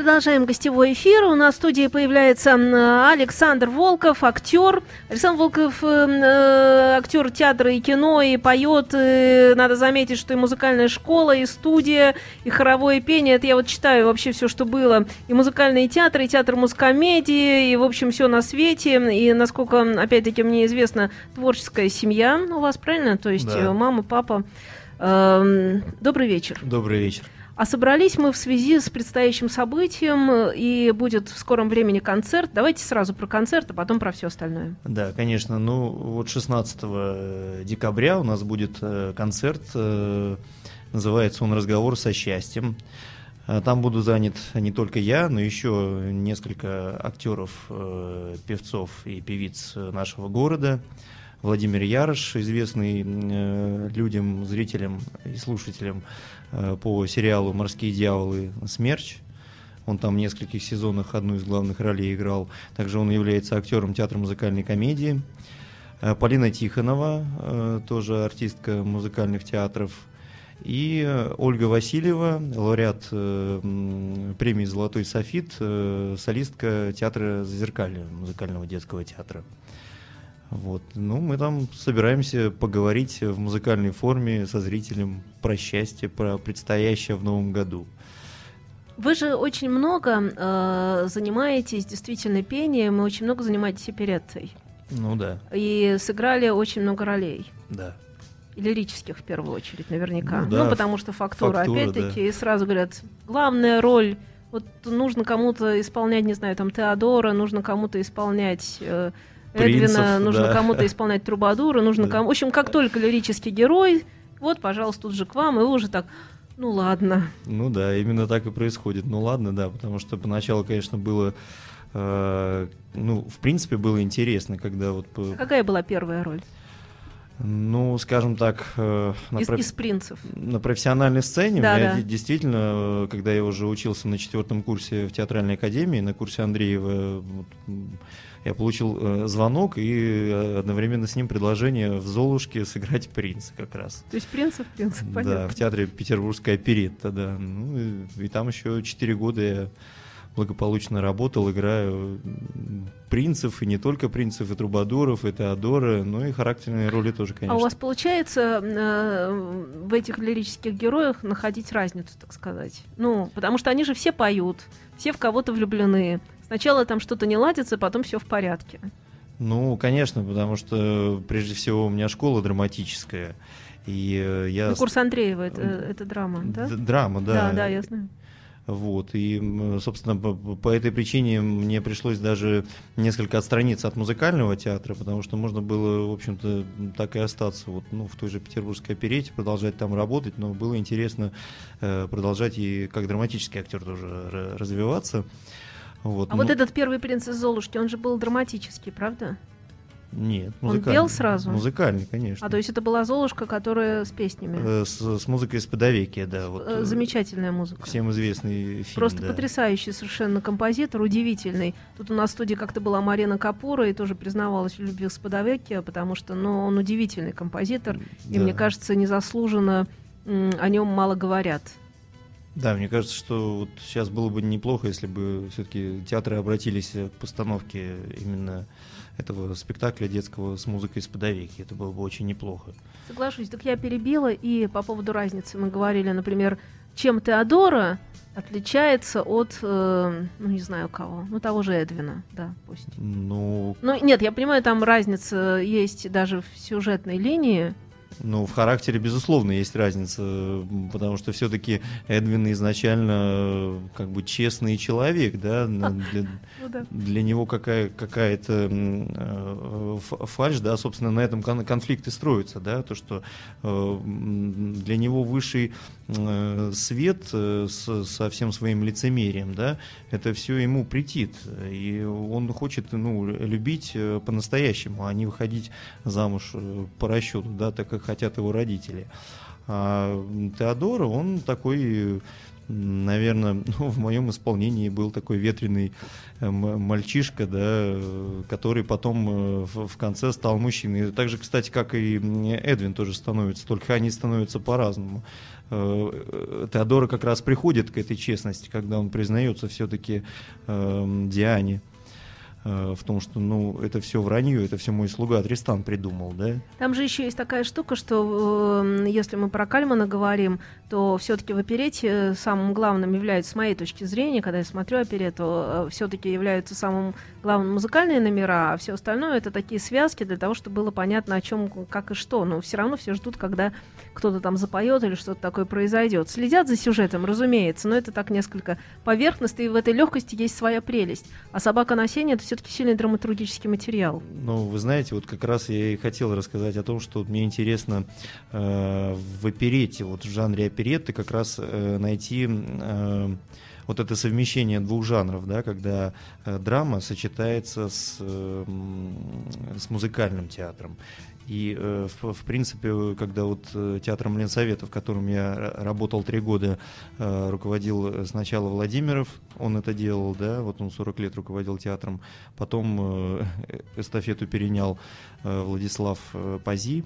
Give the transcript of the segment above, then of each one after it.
Продолжаем гостевой эфир. У нас в студии появляется Александр Волков, актер. Александр Волков, э, э, актер театра и кино, и поет. И надо заметить, что и музыкальная школа, и студия, и хоровое пение. Это я вот читаю вообще все, что было. И музыкальный театр, и театр музыкомедии, и, в общем, все на свете. И, насколько, опять-таки, мне известно, творческая семья у вас, правильно? То есть да. мама, папа. Эм, добрый вечер. Добрый вечер. А собрались мы в связи с предстоящим событием, и будет в скором времени концерт. Давайте сразу про концерт, а потом про все остальное. Да, конечно. Ну, вот 16 декабря у нас будет э, концерт. Э, называется он «Разговор со счастьем». Э, там буду занят не только я, но еще несколько актеров, певцов и певиц нашего города. Владимир Ярош, известный людям, зрителям и слушателям Э, по сериалу «Морские дьяволы. Смерч». Он там в нескольких сезонах одну из главных ролей играл. Также он является актером театра музыкальной комедии. Э, Полина Тихонова, э, тоже артистка музыкальных театров. И Ольга Васильева, лауреат премии «Золотой софит», солистка театра Зазеркалья, музыкального детского театра. Вот. Ну, мы там собираемся поговорить в музыкальной форме со зрителем про счастье, про предстоящее в новом году. Вы же очень много э, занимаетесь действительно пением и очень много занимаетесь опереттой. Ну да. И сыграли очень много ролей. Да. И лирических в первую очередь, наверняка. Ну, да. ну потому что фактура, фактура опять-таки, да. и сразу говорят, главная роль вот нужно кому-то исполнять, не знаю, там Теодора, нужно кому-то исполнять э, Принцев, Эдвина, нужно да. кому-то исполнять Трубадура, нужно да. кому... В общем, как только лирический герой, вот, пожалуйста, тут же к вам, и вы уже так, ну ладно. Ну да, именно так и происходит. Ну ладно, да, потому что поначалу, конечно, было... Э, ну, в принципе, было интересно, когда вот... А какая была первая роль? Ну, скажем так, э, на, из, проф... из принцев. на профессиональной сцене да, я да. действительно, э, когда я уже учился на четвертом курсе в театральной академии, на курсе Андреева, вот, я получил э, звонок и э, одновременно с ним предложение в Золушке сыграть принца как раз. То есть принца в принце, понятно. Да, в театре Петербургская оперетта, да. Ну, и, и там еще четыре года я благополучно работал, играю принцев, и не только принцев, и трубадуров, и Теодора, но и характерные роли тоже, конечно. А у вас получается э, в этих лирических героях находить разницу, так сказать? Ну, потому что они же все поют, все в кого-то влюблены, Сначала там что-то не ладится, потом все в порядке. Ну, конечно, потому что прежде всего у меня школа драматическая. И э, я... Ну, курс Андреева это, это драма, да? Драма, да. Да, да, я знаю. Вот. И, собственно, по, по этой причине мне пришлось даже несколько отстраниться от музыкального театра, потому что можно было, в общем-то, так и остаться вот, ну, в той же петербургской оперете, продолжать там работать, но было интересно э, продолжать и как драматический актер тоже развиваться. Вот, а ну... вот этот первый принц из Золушки, он же был драматический, правда? Нет, музыкальный. Он пел сразу? Музыкальный, конечно. А то есть это была Золушка, которая с песнями? Э, с, с музыкой из Подовекия, да. Вот, э, Замечательная музыка. Всем известный фильм, Просто да. потрясающий совершенно композитор, удивительный. Тут у нас в студии как-то была Марина Капура и тоже признавалась в любви с Подовекия, потому что ну, он удивительный композитор, да. и мне кажется, незаслуженно о нем мало говорят. Да, мне кажется, что вот сейчас было бы неплохо, если бы все-таки театры обратились к постановке именно этого спектакля детского с музыкой из подовеки. Это было бы очень неплохо. Соглашусь. Так я перебила, и по поводу разницы мы говорили, например, чем Теодора отличается от, э, ну не знаю кого, ну того же Эдвина, да, пусть. Ну... Ну нет, я понимаю, там разница есть даже в сюжетной линии, ну, в характере, безусловно, есть разница, потому что все-таки Эдвин изначально как бы честный человек, да, для, ну для него какая, какая-то э, фальш, да, собственно, на этом конфликт и строится, да, то, что э, для него высший э, свет со всем своим лицемерием, да, это все ему претит, и он хочет, ну, любить по-настоящему, а не выходить замуж по расчету, да, так как хотят его родители. А Теодора, он такой наверное, ну, в моем исполнении был такой ветреный э, мальчишка, да, который потом в, в конце стал мужчиной. Так же, кстати, как и Эдвин тоже становится, только они становятся по-разному. Теодора как раз приходит к этой честности, когда он признается все-таки э, Диане. Э, в том, что, ну, это все вранье, это все мой слуга Тристан придумал, да? Там же еще есть такая штука, что э, если мы про Кальмана говорим, то все-таки в оперете самым главным является, с моей точки зрения, когда я смотрю оперету, э, все-таки являются самым главным музыкальные номера, а все остальное это такие связки для того, чтобы было понятно, о чем, как и что. Но все равно все ждут, когда кто-то там запоет или что-то такое произойдет. Следят за сюжетом, разумеется, но это так несколько поверхностно, и в этой легкости есть своя прелесть. А собака на сене это все-таки сильный драматургический материал. Ну, вы знаете, вот как раз я и хотел рассказать о том, что мне интересно э, в оперете, вот в жанре оперетты как раз э, найти э, вот это совмещение двух жанров, да, когда э, драма сочетается с, э, с музыкальным театром. И, э, в, в принципе, когда вот э, театром Ленсовета, в котором я работал три года, руководил сначала Владимиров, он это делал, да, вот он 40 лет руководил театром, потом эстафету перенял Владислав Пази,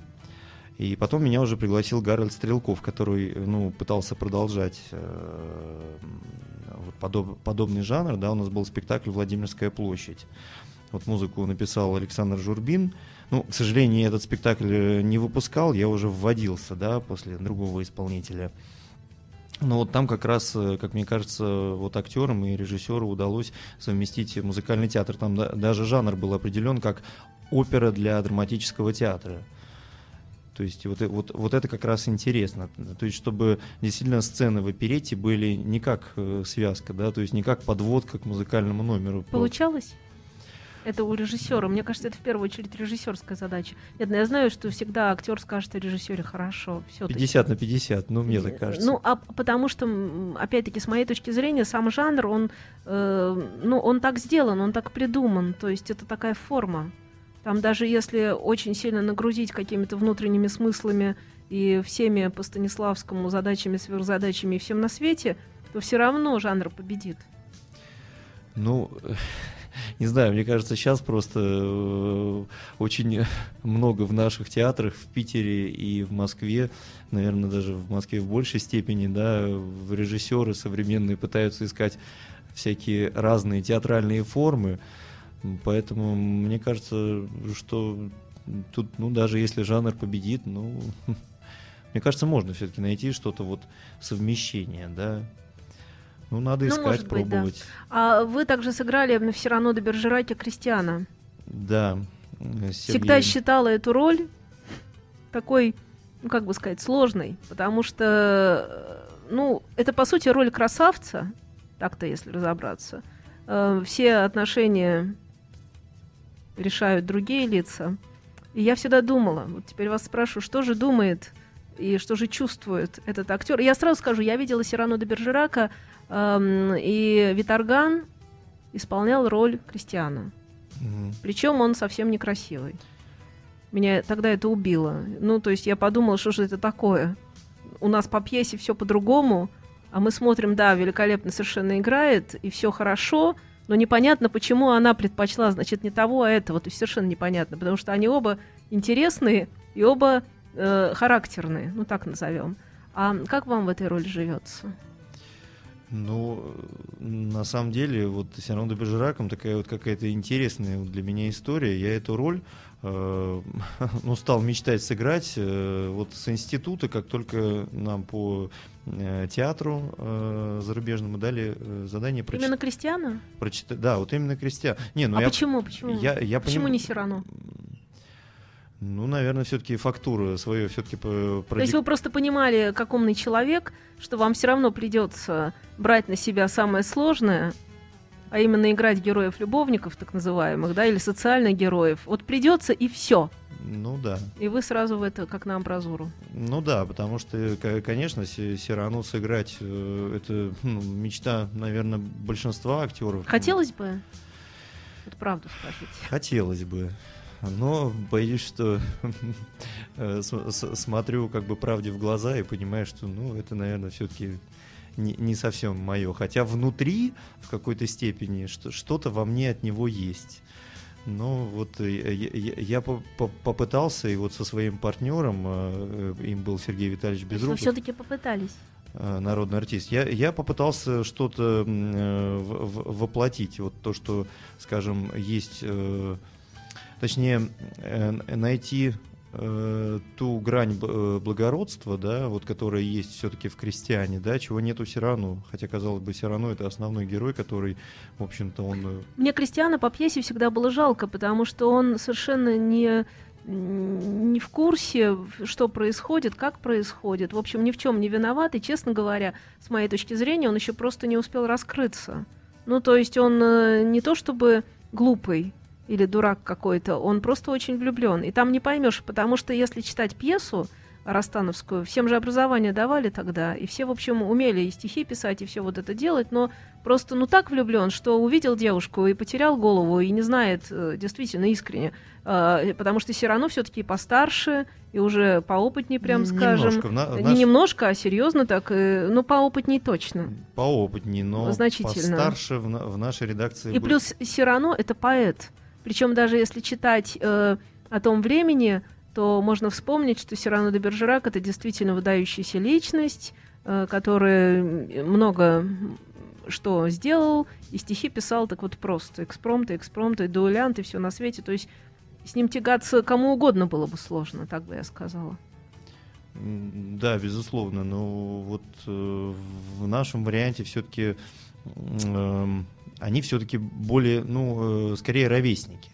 и потом меня уже пригласил Гарольд Стрелков, который ну, пытался продолжать э, подоб, подобный жанр. Да, у нас был спектакль «Владимирская площадь». Вот музыку написал Александр Журбин. Ну, к сожалению, этот спектакль э, не выпускал, я уже вводился, да, после другого исполнителя. Но вот там как раз, э, как мне кажется, вот актерам и режиссеру удалось совместить музыкальный театр. Там даже жанр был определен как опера для драматического театра. То есть вот, вот, вот это как раз интересно. То есть чтобы действительно сцены в оперете были не как э, связка, да, то есть не как подводка к музыкальному номеру. Получалось? Это у режиссера. Мне кажется, это в первую очередь режиссерская задача. Нет, ну я знаю, что всегда актер скажет о режиссере хорошо. Все 50 на 50, ну мне так кажется. Ну, а потому что, опять-таки, с моей точки зрения, сам жанр, он, э, ну, он так сделан, он так придуман. То есть это такая форма. Там даже если очень сильно нагрузить какими-то внутренними смыслами и всеми по Станиславскому задачами, сверхзадачами и всем на свете, то все равно жанр победит. Ну, не знаю, мне кажется, сейчас просто э, очень много в наших театрах, в Питере и в Москве, наверное, даже в Москве в большей степени, да, режиссеры современные пытаются искать всякие разные театральные формы, поэтому мне кажется, что тут, ну, даже если жанр победит, ну, мне кажется, можно все-таки найти что-то вот совмещение, да, ну, надо ну, искать, ну, пробовать. Быть, да. А вы также сыграли в Сирано де Бержераке Кристиана. Да. Сергей... Всегда считала эту роль такой, ну, как бы сказать, сложной, потому что, ну, это, по сути, роль красавца, так-то, если разобраться. Э, все отношения решают другие лица. И я всегда думала, вот теперь вас спрашиваю, что же думает и что же чувствует этот актер. Я сразу скажу, я видела Сирану де Бержерака Эм, и Виторган исполнял роль Кристиана. Угу. Причем он совсем некрасивый. Меня тогда это убило. Ну, то есть я подумала, что же это такое. У нас по пьесе все по-другому, а мы смотрим, да, великолепно совершенно играет, и все хорошо, но непонятно, почему она предпочла, значит, не того, а этого. То есть совершенно непонятно, потому что они оба интересные и оба э, характерные, ну так назовем. А как вам в этой роли живется? Ну, на самом деле, вот все равно Бежераком такая вот какая-то интересная для меня история. Я эту роль ну, стал мечтать сыграть э, вот с института, как только нам по э, театру э, зарубежному дали э, задание прочитать. Именно Кристиана? Прочитать, да, вот именно Кристиана. Не, ну а я, почему, почему? Я, я почему поним... не Сирано? Ну, наверное, все-таки фактуру свою все-таки продик... То есть вы просто понимали, как умный человек, что вам все равно придется брать на себя самое сложное, а именно играть героев-любовников, так называемых, да, или социальных героев. Вот придется и все. Ну да. И вы сразу в это, как на амбразуру. Ну да, потому что, конечно, Сирану сыграть, э, это ну, мечта, наверное, большинства актеров. Хотелось бы? Вот правду скажите. Хотелось бы но боюсь, что э, смотрю как бы правде в глаза и понимаю, что, ну, это, наверное, все-таки не, не совсем мое. Хотя внутри, в какой-то степени, что-то во мне от него есть. Ну, вот я, я, я попытался, и вот со своим партнером, э, им был Сергей Витальевич Безруков. Вы все-таки попытались? Э, народный артист. Я, я попытался что-то э, воплотить. Вот то, что, скажем, есть, точнее, найти ту грань благородства, да, вот которая есть все-таки в крестьяне, да, чего нету Сирану, хотя, казалось бы, Сирану это основной герой, который, в общем-то, он... Мне Кристиана по пьесе всегда было жалко, потому что он совершенно не не в курсе, что происходит, как происходит. В общем, ни в чем не виноват. И, честно говоря, с моей точки зрения, он еще просто не успел раскрыться. Ну, то есть он э, не то чтобы глупый или дурак какой-то, он просто очень влюблен. И там не поймешь, потому что если читать пьесу, Ростановскую. Всем же образование давали тогда, и все, в общем, умели и стихи писать, и все вот это делать, но просто, ну, так влюблен, что увидел девушку и потерял голову, и не знает э, действительно искренне, э, потому что все равно все-таки постарше, и уже поопытнее, прям скажем. Немножко, на, не немножко, а серьезно так, э, ну, поопытнее точно. Поопытнее, но Значительно. постарше в, в нашей редакции. И будет... плюс Сирано — это поэт. Причем даже если читать э, о том времени, то можно вспомнить, что Сирано де Бержерак это действительно выдающаяся личность, э, которая много что сделал, и стихи писал так вот просто. Экспромты, экспромты, дуэлянты, все на свете. То есть с ним тягаться кому угодно было бы сложно, так бы я сказала. Да, безусловно. Но вот э, в нашем варианте все-таки они все-таки более, ну, э, скорее ровесники.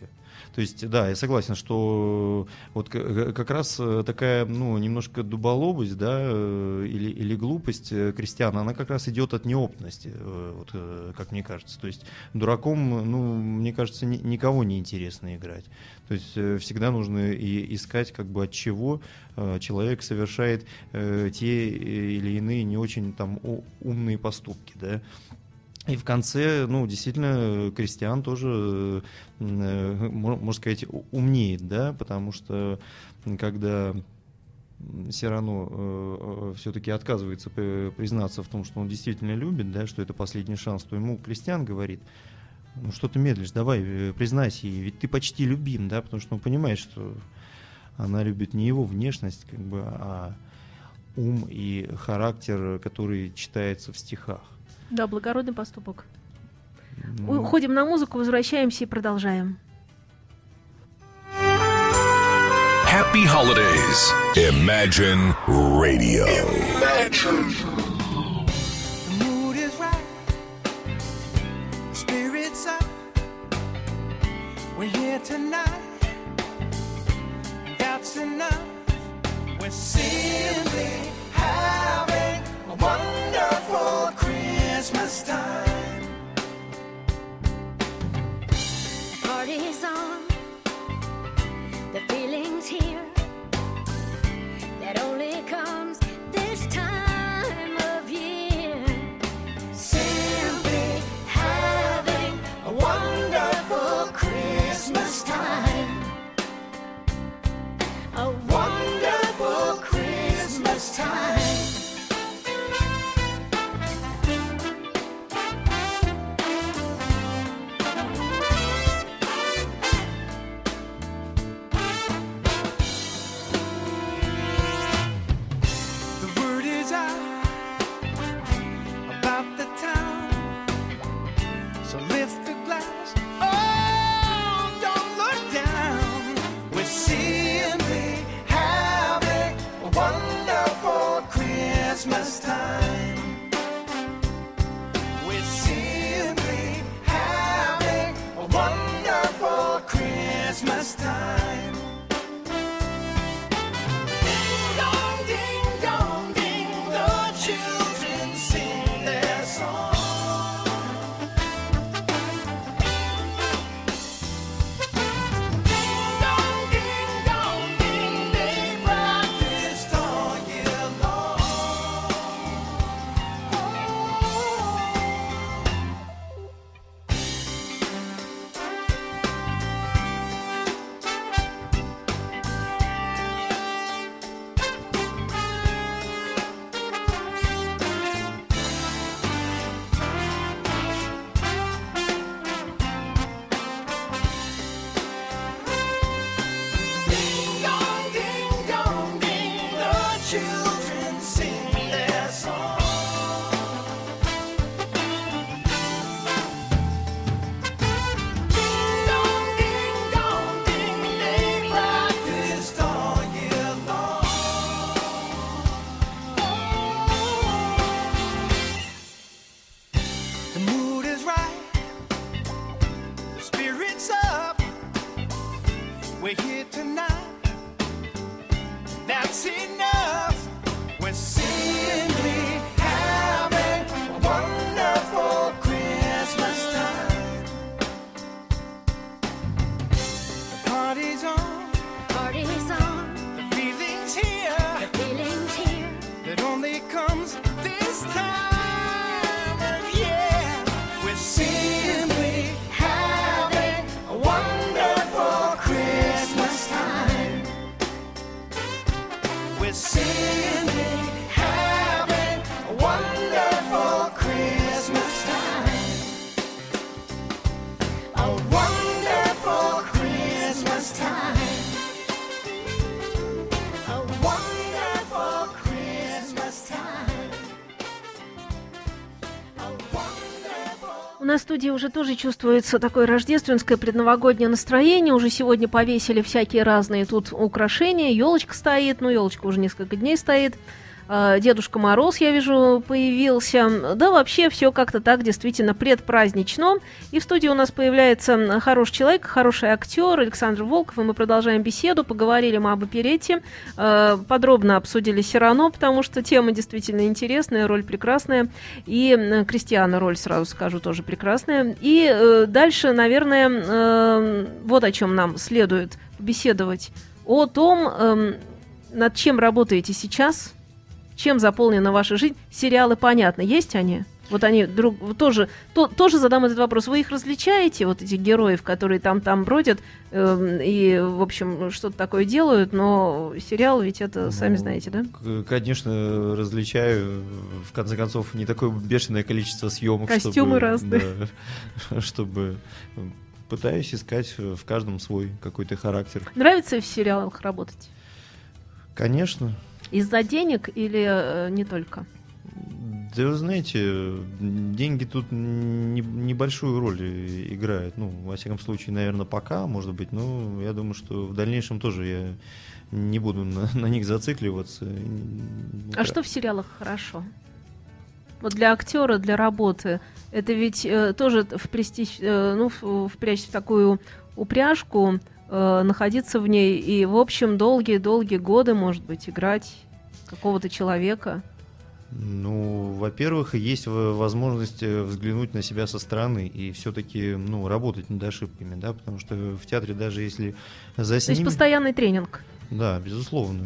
То есть, да, я согласен, что вот как раз э, такая, ну, немножко дуболобость, да, э, или, или глупость э, крестьян, она как раз идет от неопытности, вот, как мне кажется. То есть дураком, ну, мне кажется, ни, никого не интересно играть. То есть всегда нужно и искать, как бы от чего человек совершает те или иные не очень там умные поступки, да. И в конце, ну, действительно, Кристиан тоже, э, можно сказать, умнеет, да, потому что когда Сирано э, все-таки отказывается признаться в том, что он действительно любит, да, что это последний шанс, то ему Кристиан говорит, ну что ты медлишь, давай, э, признайся ей, ведь ты почти любим, да, потому что он понимает, что она любит не его внешность, как бы, а ум и характер, который читается в стихах. Да, благородный поступок. Ну... Уходим на музыку, возвращаемся и продолжаем. Happy holidays. Imagine Radio. Imagine. The mood is right. The spirit's up. We're here tonight. That's enough. We're simply having time. Party's on, the feeling's here. That only comes this time of year. Simply having a wonderful Christmas time. We're here tonight. That's enough. We're seeing. На студии уже тоже чувствуется такое рождественское предновогоднее настроение. Уже сегодня повесили всякие разные тут украшения. Елочка стоит, ну, елочка уже несколько дней стоит. А, Дедушка Мороз, я вижу, появился. Да, вообще все как-то так действительно предпразднично. И в студии у нас появляется хороший человек, хороший актер Александр Волков, и мы продолжаем беседу. Поговорили мы об оперете, э, подробно обсудили Сирано, потому что тема действительно интересная, роль прекрасная. И Кристиана роль, сразу скажу, тоже прекрасная. И э, дальше, наверное, э, вот о чем нам следует беседовать. О том, эм, над чем работаете сейчас, чем заполнена ваша жизнь. Сериалы, понятно, есть они? Вот они друг, тоже, то, тоже задам этот вопрос. Вы их различаете, вот этих героев, которые там-там бродят эм, и, в общем, что-то такое делают, но сериал ведь это, сами Ну, знаете, да? Конечно, различаю. В конце концов, не такое бешеное количество съемок. Костюмы чтобы, разные. да, чтобы э, пытаюсь искать в каждом свой какой-то характер. Нравится в сериалах работать? Конечно. Из-за денег или э, не только? Да вы знаете, деньги тут не- небольшую роль играют. Ну, во всяком случае, наверное, пока, может быть. Но я думаю, что в дальнейшем тоже я не буду на, на них зацикливаться. А что в сериалах хорошо? Вот для актера, для работы, это ведь э, тоже в престиж, э, ну, впрячь в такую упряжку, э, находиться в ней и, в общем, долгие-долгие годы, может быть, играть какого-то человека. Ну, во-первых, есть возможность э, взглянуть на себя со стороны и все-таки, ну, работать над ошибками, да, потому что в театре даже если То есть постоянный тренинг. Да, безусловно.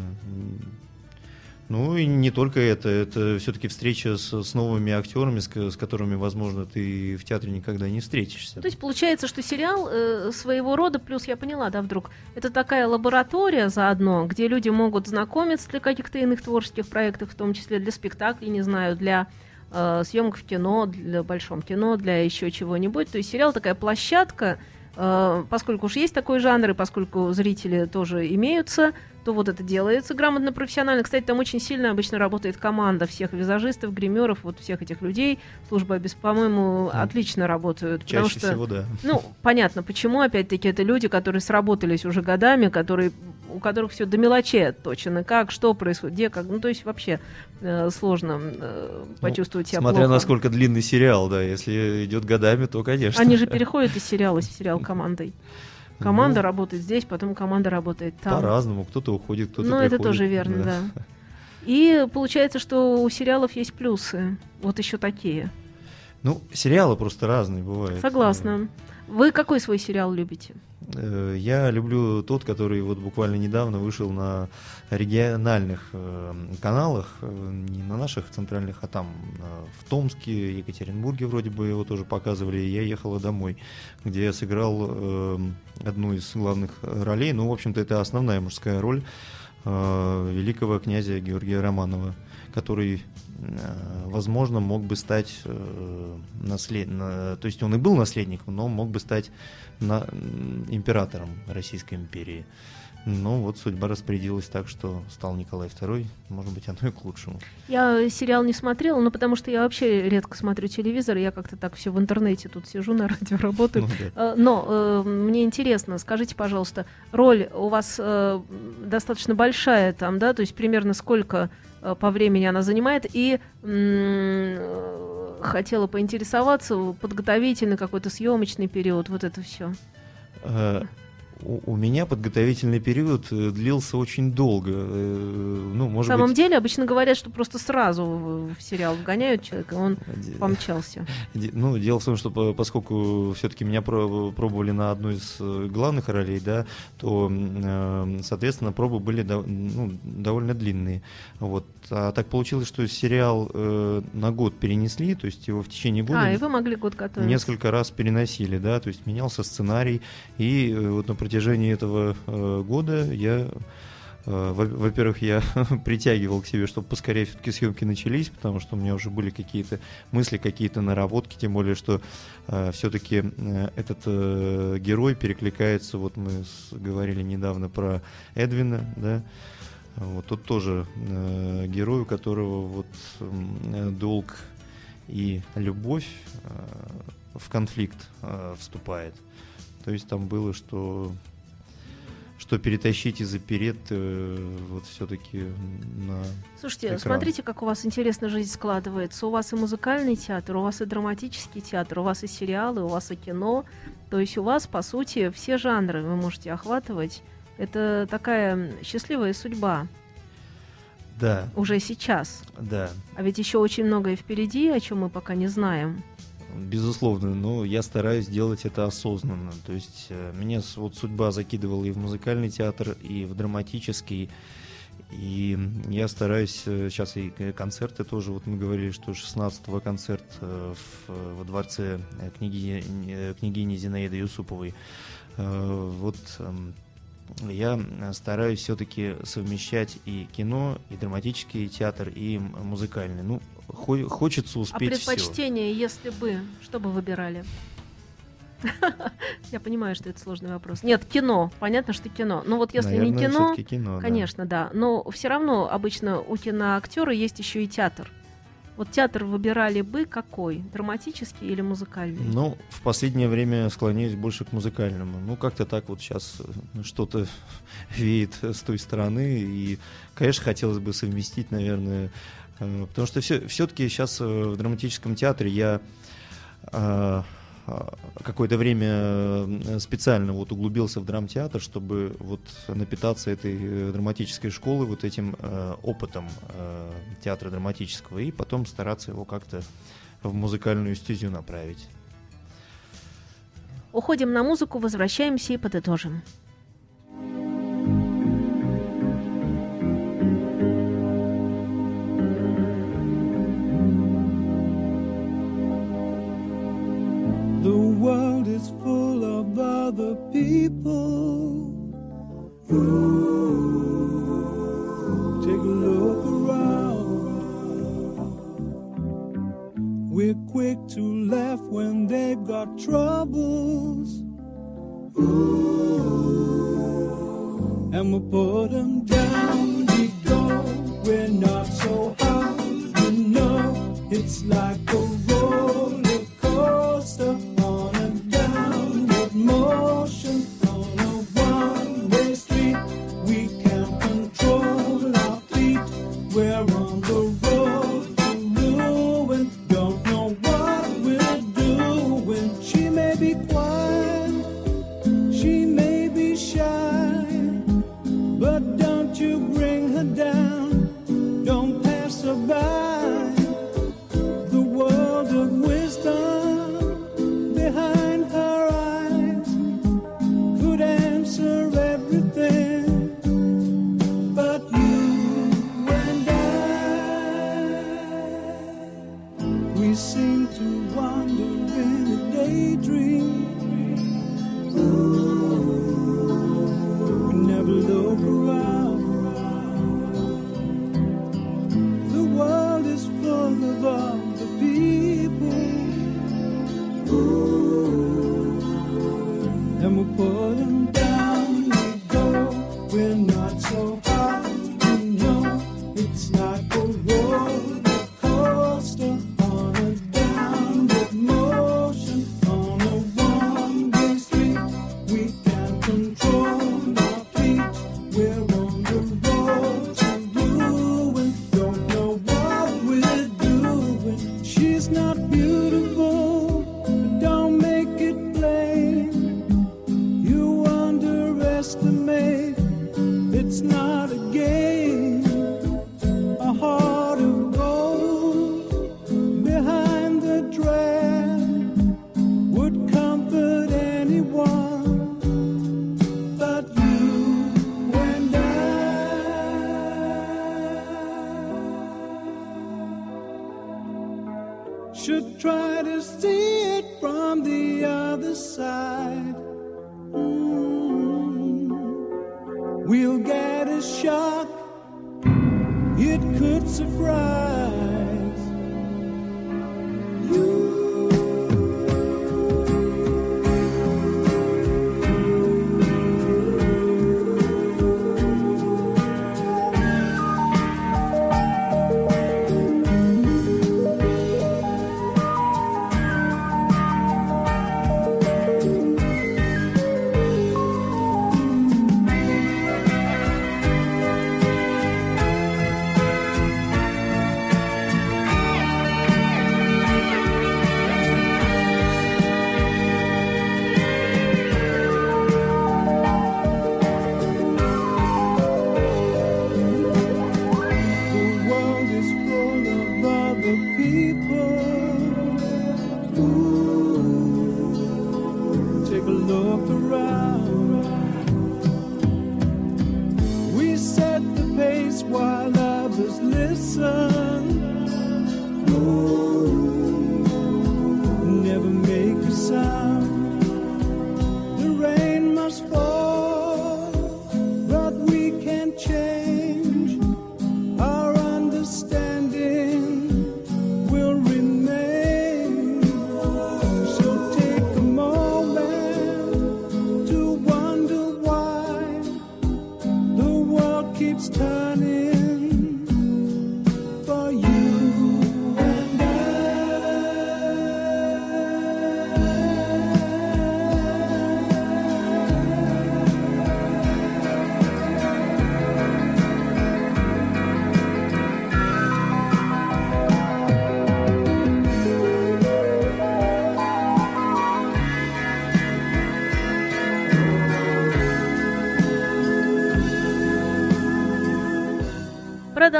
Ну и не только это, это все-таки встреча с, с новыми актерами, с, с которыми, возможно, ты в театре никогда не встретишься. То есть получается, что сериал э, своего рода, плюс я поняла, да, вдруг, это такая лаборатория заодно, где люди могут знакомиться для каких-то иных творческих проектов, в том числе для спектаклей, не знаю, для э, съемок в кино, для большом кино, для еще чего-нибудь. То есть сериал такая площадка, э, поскольку уж есть такой жанр, и поскольку зрители тоже имеются, то вот это делается грамотно, профессионально. Кстати, там очень сильно обычно работает команда всех визажистов, гримеров, вот всех этих людей. Служба, без, по-моему, Да. отлично работают. Чаще что всего, да. ну, понятно, почему, опять-таки, это люди, которые сработались уже годами, которые, у которых все до мелочей отточено, как, что происходит, где, как, ну, то есть вообще э, сложно э, почувствовать себя Ну, Смотря плохо. насколько длинный сериал, да, если идет годами, то, конечно. Они же переходят из сериала в сериал командой. Команда Ну, работает здесь, потом команда работает там. По-разному, кто-то уходит, кто-то Ну, это приходит, тоже верно, да. И получается, что у сериалов есть плюсы. Вот еще такие. Ну, сериалы просто разные бывают. Согласна. Вы какой свой сериал любите? Э, Я люблю тот, который вот буквально недавно вышел на региональных э, каналах, э, не на наших центральных, а там в Томске, Екатеринбурге вроде бы его тоже показывали. Я ехала домой, где я сыграл одну из главных ролей. Ну, в общем-то, это основная мужская роль великого князя Георгия Романова, который, э, возможно, мог бы стать э, наслед... на- То есть он и был наследником, но мог бы стать императором Российской империи. Но вот судьба распорядилась так, что стал Николай II. Может быть, оно и к лучшему. Я сериал не смотрела, ну потому что я вообще редко смотрю телевизор, я как-то так все в интернете тут сижу, на радио работаю. Ну да. Э, Но э, мне интересно, скажите, пожалуйста, роль у вас э, достаточно большая там, да, то есть примерно сколько э, по времени она занимает, и э, хотела поинтересоваться, подготовительный какой-то съемочный период, вот это все. У меня подготовительный период э, длился очень долго. Э, Ну, На может самом быть, деле обычно говорят, что просто сразу в сериал вгоняют человека, и он помчался. ну, дело в том, что по- поскольку все-таки меня про- пробовали на одну из э, главных ролей, да, то, соответственно, пробы были ну, довольно длинные. Вот. А так получилось, что сериал э, на год перенесли, то есть его в течение года А, и вы могли год готовиться. несколько раз переносили, да, то есть менялся сценарий, и э, вот на протяжении этого э, года я, э, во- во-первых, я притягивал к себе, чтобы поскорее все-таки съемки начались, потому что у меня уже были какие-то мысли, какие-то наработки, тем более, что все-таки этот э, герой перекликается, вот мы с- говорили недавно про Эдвина, да, вот тут тоже э, герой, у которого вот э, долг и любовь э, в конфликт э, вступает. То есть там было, что что перетащить и запереть э, вот все-таки на Слушайте, Экран. смотрите, как у вас интересно жизнь складывается. У вас и музыкальный театр, у вас и драматический театр, у вас и сериалы, у вас и кино. То есть у вас, по сути, все жанры вы можете охватывать. Это такая счастливая судьба да, уже сейчас. да, А ведь еще очень многое впереди, о чем мы пока не знаем. безусловно, но я стараюсь делать это осознанно. То есть э, меня вот судьба закидывала и в музыкальный театр, и в драматический. И я стараюсь э, сейчас и к- концерты тоже, вот мы говорили, что 16-го концерт э, в, во дворце э, княгини, э, Зинаиды Юсуповой. Э, Вот эм, я э, стараюсь все-таки совмещать и кино, и драматический театр, и музыкальный. Ну, хо- хочется А успеть все. предпочтение, если бы, что бы выбирали? Я понимаю, что это сложный вопрос. Нет, кино. Понятно, что кино. Но вот если не Наверное, кино, всё-таки кино, да. Конечно, да. Но все равно обычно у киноактера есть еще и театр. Вот театр выбирали бы какой? Драматический или музыкальный? Ну, в последнее время склоняюсь больше к музыкальному. Ну, как-то так вот сейчас что-то веет с той стороны. И, конечно, хотелось бы совместить, наверное. э, Потому что все, все-таки сейчас в драматическом театре я э, э, какое-то время э, специально вот углубился в драмтеатр, чтобы вот напитаться этой э, драматической школы, вот этим э, опытом э, театра драматического, и потом стараться его как-то в музыкальную стезю направить. Уходим на музыку, возвращаемся и подытожим. The people. Take a look around. We're quick to laugh when they've got troubles. And we put them down, we go. We're not so hard, you know. It's like a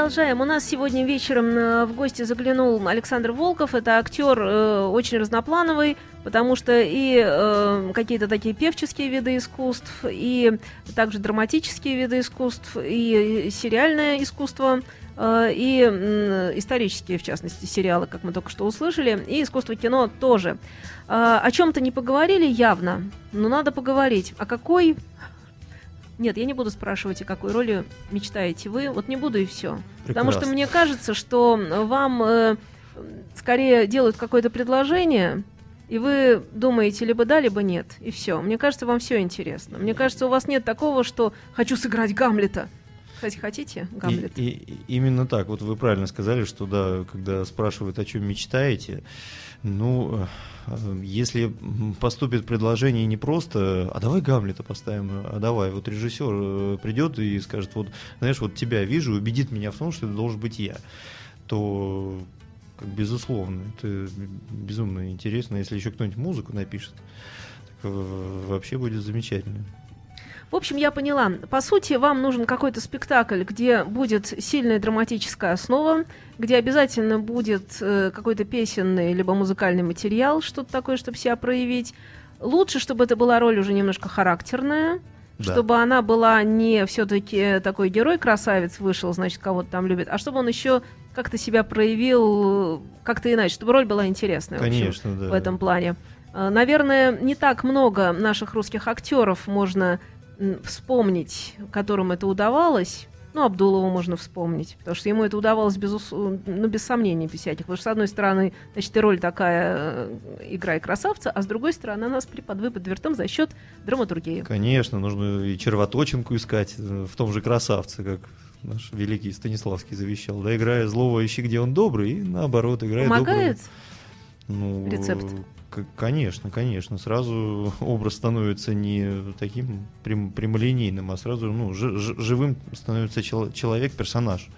Продолжаем. У нас сегодня вечером э, в гости заглянул Александр Волков. Это актер э, очень разноплановый, потому что и э, какие-то такие певческие виды искусств, и также драматические виды искусств, и сериальное искусство, э, и исторические, в частности, сериалы, как мы только что услышали, и искусство кино тоже. Э, о чем-то не поговорили явно, но надо поговорить. А какой нет, я не буду спрашивать, о какой роли мечтаете вы. Вот не буду и все. Потому что мне кажется, что вам э, скорее делают какое-то предложение, и вы думаете либо да, либо нет. И все. Мне кажется, вам все интересно. Мне кажется, у вас нет такого, что хочу сыграть Гамлета. Кстати, хотите Гамлет? и- и именно так. Вот вы правильно сказали, что да, когда спрашивают, о чем мечтаете, ну, э, если поступит предложение не просто, а давай Гамлета поставим, а давай, вот режиссер э, придет и скажет, вот, знаешь, вот тебя вижу, убедит меня в том, что это должен быть я, то, как, безусловно, это безумно интересно. Если еще кто-нибудь музыку напишет, так э, вообще будет замечательно. В общем, я поняла. По сути, вам нужен какой-то спектакль, где будет сильная драматическая основа, где обязательно будет э, какой-то песенный либо музыкальный материал, что-то такое, чтобы себя проявить. Лучше, чтобы это была роль уже немножко характерная, Да. чтобы она была не все-таки такой герой-красавец вышел, значит, кого-то там любит, а чтобы он еще как-то себя проявил э, как-то иначе, чтобы роль была интересная. в общем Конечно, да. в этом плане. Э, Наверное, не так много наших русских актеров можно вспомнить, которым это удавалось. Ну, Абдулову можно вспомнить, потому что ему это удавалось без, ус- ну, без сомнений, без всяких. Потому что, с одной стороны, значит, и роль такая, э, играй красавца, а с другой стороны, она нас преподвы подвертом за счет драматургии. Конечно, нужно и червоточинку искать э, в том же красавце, как наш великий Станиславский завещал. Да, играя злого, ищи, где он добрый, и наоборот, играя Помогает? доброго. Ну, рецепт? конечно, конечно. Сразу образ становится не таким прям- прямолинейным, а сразу ну, жи- жи- живым становится чел- человек, персонаж.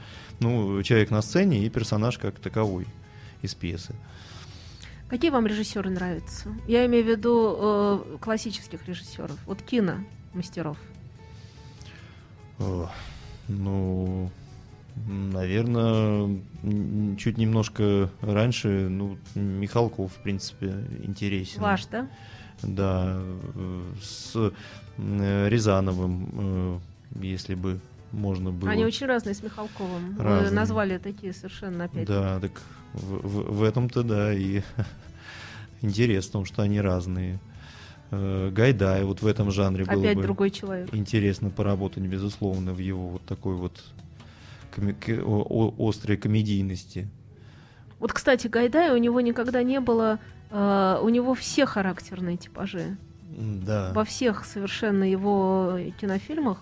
Ну, человек на сцене и персонаж как таковой из пьесы. Какие вам режиссеры нравятся? Я имею в виду э, классических режиссеров, вот кино мастеров. О, Ну, наверное, чуть немножко раньше, ну, Михалков, в принципе, интересен. Ваш, да? Да, э, с э, Рязановым, э, если бы можно было. Они очень разные с Михалковым. Вы Разные. назвали такие совершенно опять. Да, так в, в- в этом-то да, и интерес в том, что они разные. Гайдай вот в этом жанре было Опять бы другой человек. интересно поработать, безусловно, в его вот такой вот острой комедийности. Вот, кстати, Гайдая у него никогда не было. э, у него все характерные типажи. Да. Во всех совершенно его кинофильмах.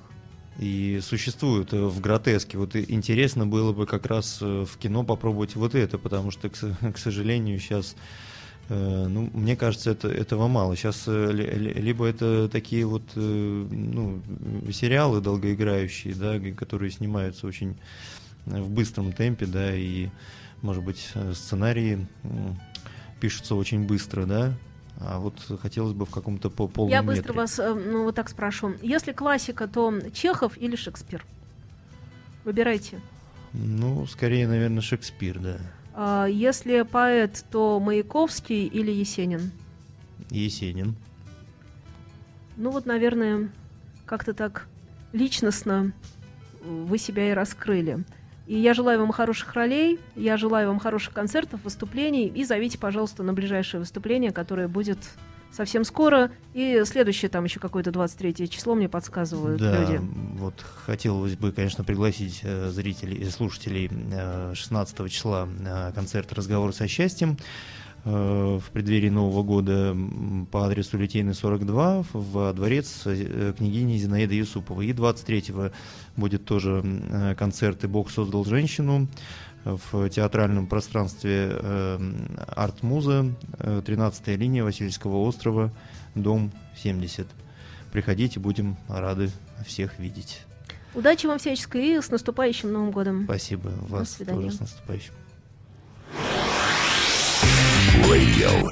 И существует э, в гротеске. Вот интересно было бы как раз э, в кино попробовать вот это, потому что, к, к сожалению, сейчас, ну, мне кажется, это, этого мало. Сейчас либо это такие вот, э, ну, сериалы долгоиграющие, да, которые снимаются очень э, в быстром темпе, да, и, может быть, э, сценарии пишутся очень быстро, да, а вот хотелось бы в каком-то по- полном Я быстро метре. вас, э, ну, вот так спрошу. Если классика, то Чехов или Шекспир? Выбирайте. Ну, скорее, наверное, Шекспир, да. А если поэт, то Маяковский или Есенин? Есенин. Ну вот, наверное, как-то так личностно вы себя и раскрыли. И я желаю вам хороших ролей, я желаю вам хороших концертов, выступлений. И зовите, пожалуйста, на ближайшее выступление, которое будет совсем скоро. И следующее там еще какое-то 23 число мне подсказывают Да, люди. вот хотелось бы, конечно, пригласить э, зрителей, э, слушателей э, 16 числа на концерт «Разговор со счастьем» э, в преддверии Нового года по адресу Литейный 42 в дворец э, княгини Зинаиды Юсуповой. И 23-го будет тоже э, концерт «И Бог создал женщину» в театральном пространстве э, «Арт-муза», э, 13 линия Васильевского острова, дом 70. Приходите, будем рады всех видеть. Удачи вам всяческой и с наступающим Новым годом. Спасибо. Вас тоже с наступающим. Radio